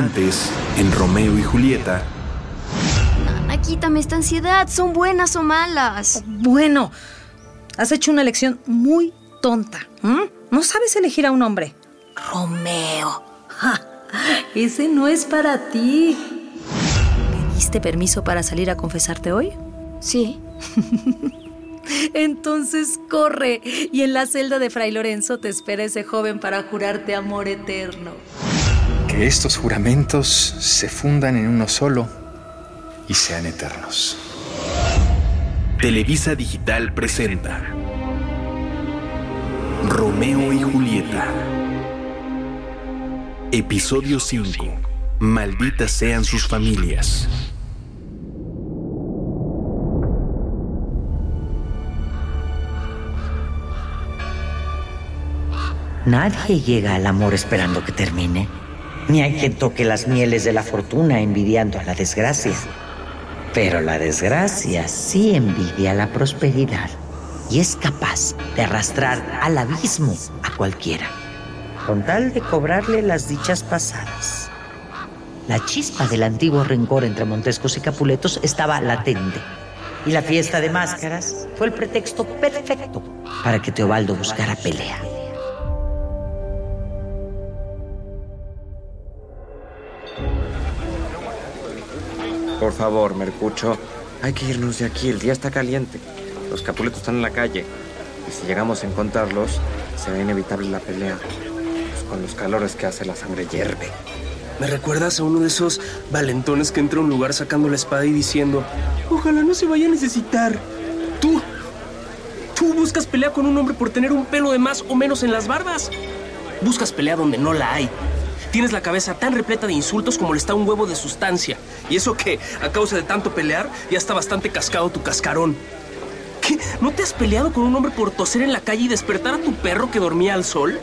Antes, en Romeo y Julieta. Nana, quítame esta ansiedad. ¿Son buenas o malas? Bueno, has hecho una elección muy tonta. No sabes elegir a un hombre. Romeo. ese no es para ti. ¿Pediste permiso para salir a confesarte hoy? Sí. Entonces corre y en la celda de Fray Lorenzo te espera ese joven para jurarte amor eterno. Que estos juramentos se fundan en uno solo y sean eternos. Televisa Digital presenta Romeo y Julieta. Episodio 5. Malditas sean sus familias. Nadie llega al amor esperando que termine, ni hay quien toque las mieles de la fortuna envidiando a la desgracia. Pero la desgracia sí envidia la prosperidad y es capaz de arrastrar al abismo a cualquiera, con tal de cobrarle las dichas pasadas. La chispa del antiguo rencor entre Montescos y Capuletos estaba latente, y la fiesta de máscaras fue el pretexto perfecto para que Teobaldo buscara pelea. Por favor, Mercucho, hay que irnos de aquí, el día está caliente. Los capuletos están en la calle. Y si llegamos a encontrarlos, será inevitable la pelea. Con los calores que hace la sangre hierve. Me recuerdas a uno de esos valentones que entra a un lugar sacando la espada y diciendo, ojalá no se vaya a necesitar. Tú, tú buscas pelea con un hombre por tener un pelo de más o menos en las barbas. Buscas pelea donde no la hay. Tienes la cabeza tan repleta de insultos como le está un huevo de sustancia. Y eso que, a causa de tanto pelear, ya está bastante cascado tu cascarón. ¿Qué? ¿No te has peleado con un hombre por toser en la calle y despertar a tu perro que dormía al sol?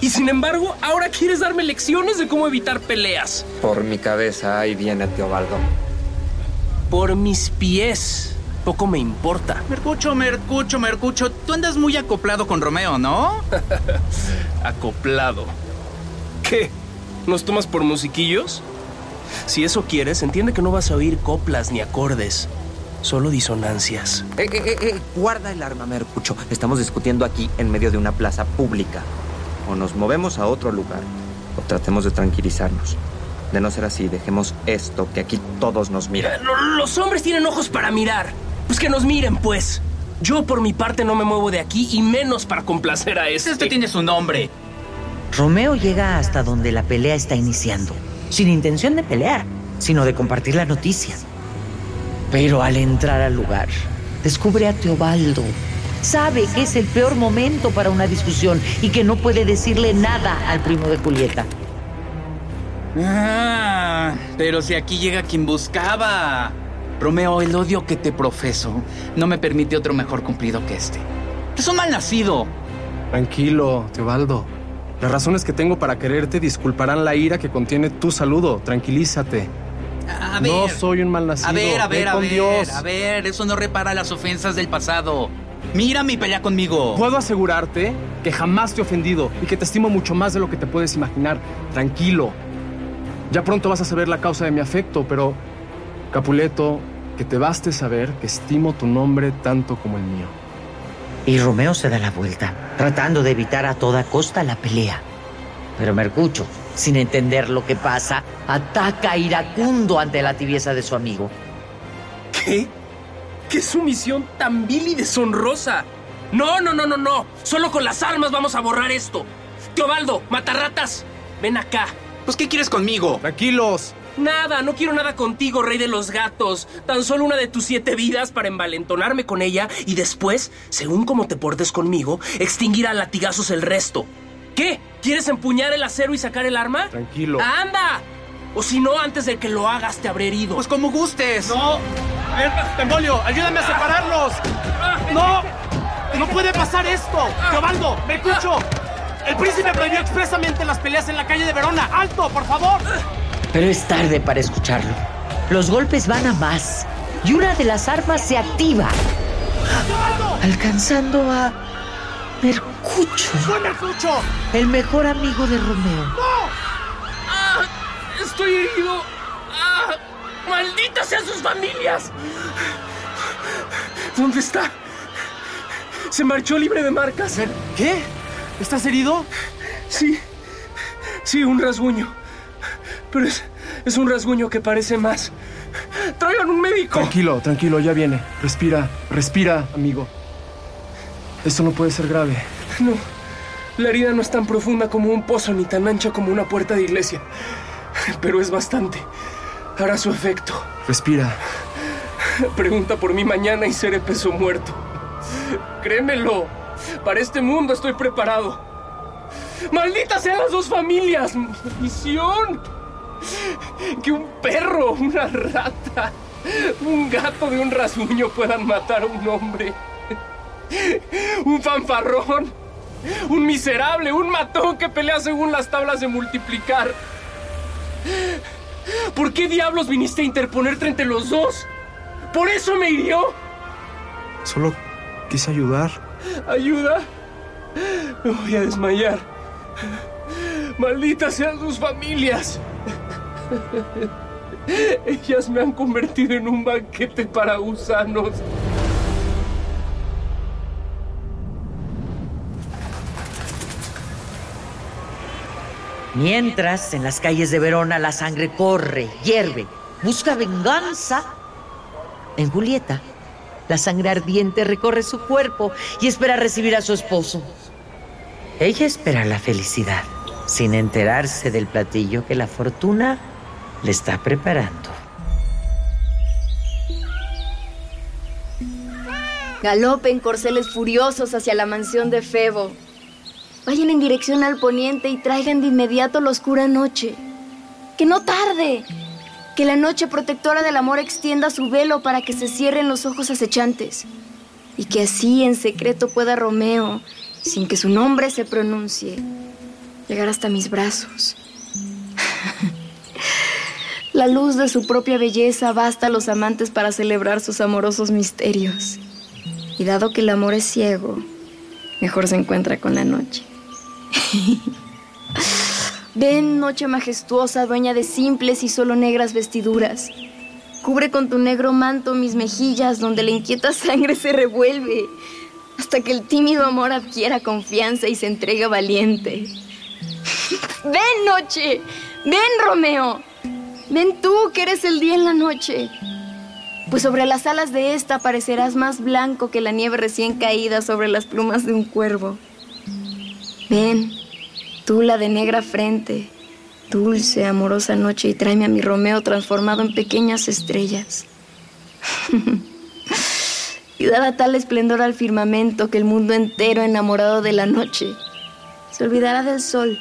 Y sin embargo, ahora quieres darme lecciones de cómo evitar peleas. Por mi cabeza, ahí viene Teobaldo. Por mis pies. Poco me importa. Mercucho, Mercucho, Mercucho, tú andas muy acoplado con Romeo, ¿no? acoplado. ¿Qué? ¿Nos tomas por musiquillos? Si eso quieres, entiende que no vas a oír coplas ni acordes, solo disonancias. Eh, eh, eh, guarda el arma, Mercucho. Estamos discutiendo aquí en medio de una plaza pública. O nos movemos a otro lugar, o tratemos de tranquilizarnos. De no ser así, dejemos esto, que aquí todos nos miran. Los hombres tienen ojos para mirar. Pues que nos miren, pues. Yo por mi parte no me muevo de aquí y menos para complacer a este. Este tiene su nombre. Romeo llega hasta donde la pelea está iniciando, sin intención de pelear, sino de compartir la noticia. Pero al entrar al lugar, descubre a Teobaldo. Sabe que es el peor momento para una discusión y que no puede decirle nada al primo de Julieta. Ah, pero si aquí llega quien buscaba. Romeo, el odio que te profeso no me permite otro mejor cumplido que este. Es un mal nacido. Tranquilo, Teobaldo. Las razones que tengo para quererte disculparán la ira que contiene tu saludo. Tranquilízate. A ver, no soy un mal nacido. A ver, a ver, Ve a ver, Dios. a ver, eso no repara las ofensas del pasado. Mira mi pelea conmigo. Puedo asegurarte que jamás te he ofendido y que te estimo mucho más de lo que te puedes imaginar. Tranquilo. Ya pronto vas a saber la causa de mi afecto, pero, Capuleto, que te baste saber que estimo tu nombre tanto como el mío. Y Romeo se da la vuelta, tratando de evitar a toda costa la pelea. Pero Mercucho, sin entender lo que pasa, ataca iracundo ante la tibieza de su amigo. ¿Qué? ¿Qué sumisión tan vil y deshonrosa? No, no, no, no, no. Solo con las armas vamos a borrar esto. Teobaldo, matarratas, ven acá. Pues, ¿qué quieres conmigo? Tranquilos. Nada, no quiero nada contigo, rey de los gatos. Tan solo una de tus siete vidas para envalentonarme con ella y después, según como te portes conmigo, extinguir a latigazos el resto. ¿Qué? ¿Quieres empuñar el acero y sacar el arma? Tranquilo. ¡Anda! O si no, antes de que lo hagas te habré herido. Pues como gustes. No. Tembolio, ayúdame a separarlos. No. No puede pasar esto. Teobaldo, me escucho. El príncipe prohibió expresamente las peleas en la calle de Verona. ¡Alto, por favor! Pero es tarde para escucharlo. Los golpes van a más y una de las armas se activa, alcanzando a Mercucho, el mejor amigo de Romeo. ¡No! ¡Ah! ¡Estoy herido! ¡Ah! ¡Malditas sean sus familias! ¿Dónde está? Se marchó libre de marcas. ¿Qué? ¿Estás herido? Sí. Sí, un rasguño. Pero es, es un rasguño que parece más. ¡Traigan un médico! Tranquilo, tranquilo, ya viene. Respira, respira, amigo. Esto no puede ser grave. No. La herida no es tan profunda como un pozo ni tan ancha como una puerta de iglesia. Pero es bastante. Hará su efecto. Respira. Pregunta por mí mañana y seré peso muerto. Créemelo. Para este mundo estoy preparado. ¡Malditas sean las dos familias! ¡Maldición! Que un perro, una rata, un gato de un rasguño puedan matar a un hombre. Un fanfarrón, un miserable, un matón que pelea según las tablas de multiplicar. ¿Por qué diablos viniste a interponerte entre los dos? ¿Por eso me hirió? Solo quise ayudar. ¿Ayuda? Me voy a desmayar. Malditas sean sus familias. Ellas me han convertido en un banquete para gusanos. Mientras, en las calles de Verona la sangre corre, hierve, busca venganza. En Julieta, la sangre ardiente recorre su cuerpo y espera recibir a su esposo. Ella espera la felicidad, sin enterarse del platillo que la fortuna le está preparando. Galopen corceles furiosos hacia la mansión de Febo. Vayan en dirección al poniente y traigan de inmediato la oscura noche. Que no tarde. Que la noche protectora del amor extienda su velo para que se cierren los ojos acechantes. Y que así en secreto pueda Romeo, sin que su nombre se pronuncie, llegar hasta mis brazos. La luz de su propia belleza basta a los amantes para celebrar sus amorosos misterios. Y dado que el amor es ciego, mejor se encuentra con la noche. Ven, noche majestuosa, dueña de simples y solo negras vestiduras. Cubre con tu negro manto mis mejillas donde la inquieta sangre se revuelve hasta que el tímido amor adquiera confianza y se entrega valiente. Ven, noche. Ven, Romeo. Ven tú que eres el día en la noche. Pues sobre las alas de esta parecerás más blanco que la nieve recién caída sobre las plumas de un cuervo. Ven, tú la de negra frente, dulce, amorosa noche, y tráeme a mi Romeo transformado en pequeñas estrellas. y dará tal esplendor al firmamento que el mundo entero enamorado de la noche se olvidará del sol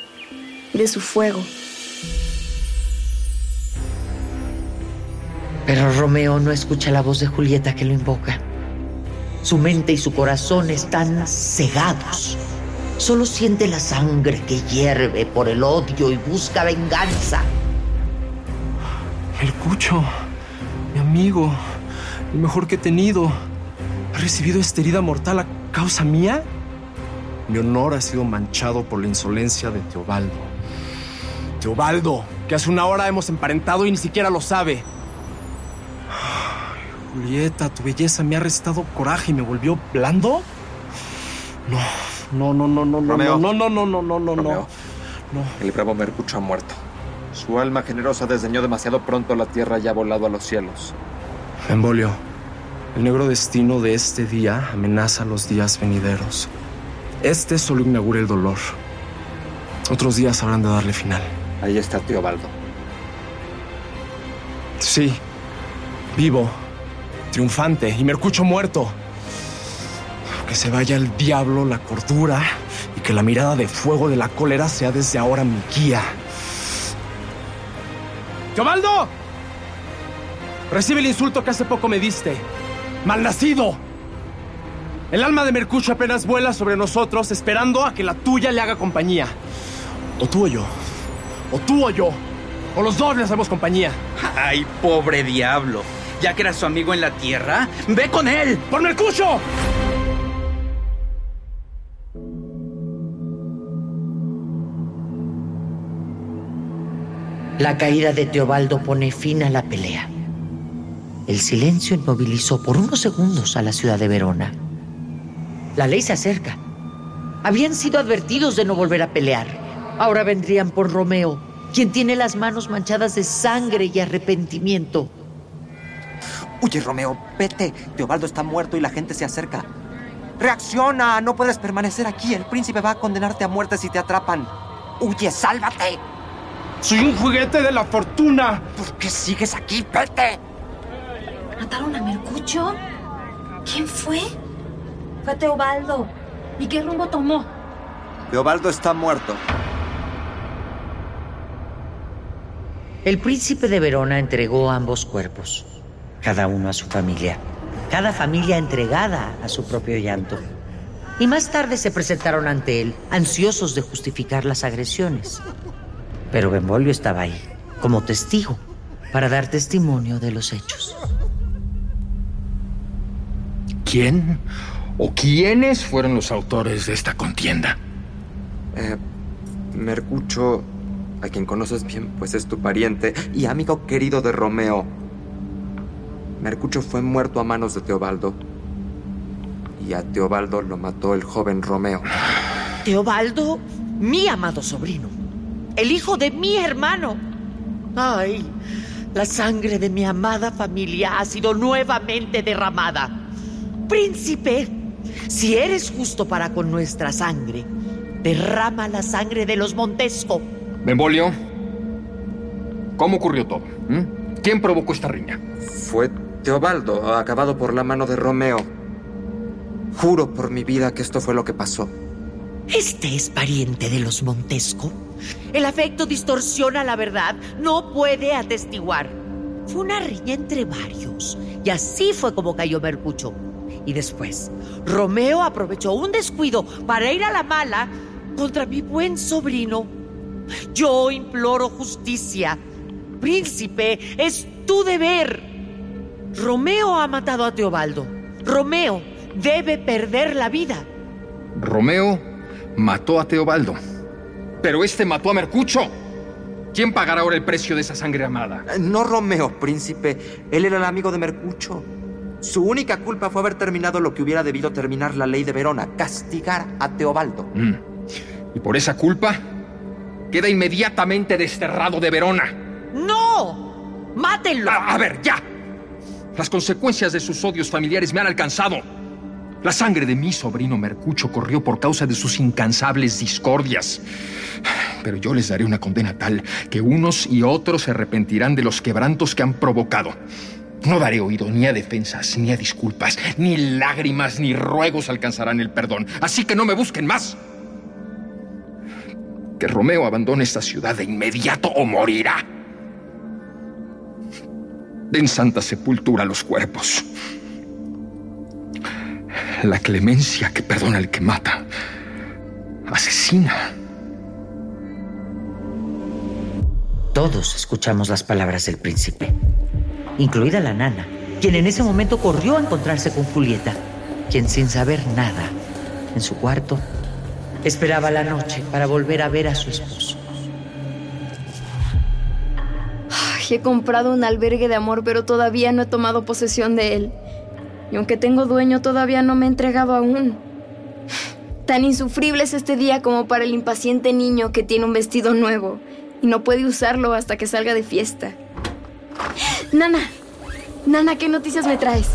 y de su fuego. Pero Romeo no escucha la voz de Julieta que lo invoca. Su mente y su corazón están cegados. Solo siente la sangre que hierve por el odio y busca venganza. El Cucho, mi amigo, el mejor que he tenido, ha recibido esta herida mortal a causa mía. Mi honor ha sido manchado por la insolencia de Teobaldo. Teobaldo, que hace una hora hemos emparentado y ni siquiera lo sabe. Julieta, tu belleza me ha restado coraje y me volvió blando. No, no, no, no, no, no, no, no, no, no, no, no, Romeo. no. El bravo Mercucho ha muerto. Su alma generosa desdeñó demasiado pronto la tierra y ha volado a los cielos. Embolio, el negro destino de este día amenaza los días venideros. Este solo inaugura el dolor. Otros días habrán de darle final. Ahí está Teobaldo. Sí, vivo, triunfante y Mercucho muerto. Que se vaya el diablo la cordura y que la mirada de fuego de la cólera sea desde ahora mi guía. ¡Teobaldo! Recibe el insulto que hace poco me diste. ¡Malnacido! El alma de Mercucho apenas vuela sobre nosotros esperando a que la tuya le haga compañía. O tú o yo. O tú o yo. O los dos le hacemos compañía. Ay, pobre diablo. Ya que era su amigo en la tierra, ve con él. ¡Por Mercucho! La caída de Teobaldo pone fin a la pelea. el silencio inmovilizó por unos segundos a la ciudad de Verona. La ley se acerca. Habían sido advertidos de no volver a pelear. Ahora vendrían por Romeo, quien tiene las manos manchadas de sangre y arrepentimiento. Huye, Romeo, vete. Teobaldo está muerto y la gente se acerca. Reacciona, no puedes permanecer aquí. El príncipe va a condenarte a muerte si te atrapan. Huye, sálvate. Soy un juguete de la fortuna. ¿Por qué sigues aquí? Vete. ¿Mataron a Mercucho? ¿Quién fue? Fue Teobaldo. ¿Y qué rumbo tomó? Teobaldo está muerto. El príncipe de Verona entregó ambos cuerpos, cada uno a su familia, cada familia entregada a su propio llanto. Y más tarde se presentaron ante él, ansiosos de justificar las agresiones. Pero Benvolio estaba ahí, como testigo, para dar testimonio de los hechos. ¿Quién o quiénes fueron los autores de esta contienda? Eh, Mercucho, a quien conoces bien, pues es tu pariente y amigo querido de Romeo. Mercucho fue muerto a manos de Teobaldo. Y a Teobaldo lo mató el joven Romeo. Teobaldo, mi amado sobrino, el hijo de mi hermano. Ay, la sangre de mi amada familia ha sido nuevamente derramada. Príncipe, si eres justo para con nuestra sangre, derrama la sangre de los Montesco. Benvolio, ¿cómo ocurrió todo? ¿Mm? ¿Quién provocó esta riña? Fue Teobaldo, acabado por la mano de Romeo. Juro por mi vida que esto fue lo que pasó. ¿Este es pariente de los Montesco? El afecto distorsiona la verdad, no puede atestiguar. Fue una riña entre varios, y así fue como cayó Mercucho. Y después, Romeo aprovechó un descuido para ir a la mala contra mi buen sobrino. Yo imploro justicia. Príncipe, es tu deber. Romeo ha matado a Teobaldo. Romeo debe perder la vida. Romeo mató a Teobaldo. Pero este mató a Mercucho. ¿Quién pagará ahora el precio de esa sangre amada? No Romeo, príncipe. Él era el amigo de Mercucho. Su única culpa fue haber terminado lo que hubiera debido terminar la ley de Verona, castigar a Teobaldo. Mm. Y por esa culpa, queda inmediatamente desterrado de Verona. ¡No! ¡Mátenlo! A, a ver, ya. Las consecuencias de sus odios familiares me han alcanzado. La sangre de mi sobrino Mercucho corrió por causa de sus incansables discordias. Pero yo les daré una condena tal que unos y otros se arrepentirán de los quebrantos que han provocado. No daré oído ni a defensas, ni a disculpas, ni lágrimas, ni ruegos alcanzarán el perdón. Así que no me busquen más. Que Romeo abandone esta ciudad de inmediato o morirá. Den santa sepultura los cuerpos. La clemencia que perdona al que mata. Asesina. Todos escuchamos las palabras del príncipe, incluida la nana, quien en ese momento corrió a encontrarse con Julieta, quien sin saber nada, en su cuarto, esperaba la noche para volver a ver a su esposo. He comprado un albergue de amor, pero todavía no he tomado posesión de él. Y aunque tengo dueño, todavía no me he entregado aún. Tan insufrible es este día como para el impaciente niño que tiene un vestido nuevo y no puede usarlo hasta que salga de fiesta. Nana, Nana, ¿qué noticias me traes?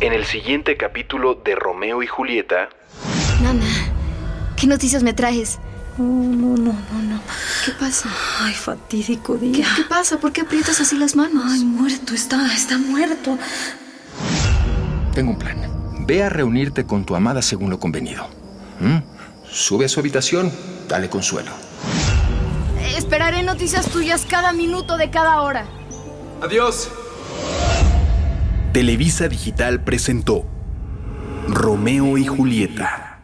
En el siguiente capítulo de Romeo y Julieta, Nana, ¿qué noticias me traes? No, no, no, no, no. ¿Qué pasa? Ay, fatídico ¿Qué, día. qué pasa? ¿Por qué aprietas así las manos? Ay, muerto, está, está muerto. Tengo un plan. Ve a reunirte con tu amada según lo convenido. ¿Mm? Sube a su habitación, dale consuelo. Esperaré noticias tuyas cada minuto de cada hora. Adiós. Televisa Digital presentó Romeo y Julieta.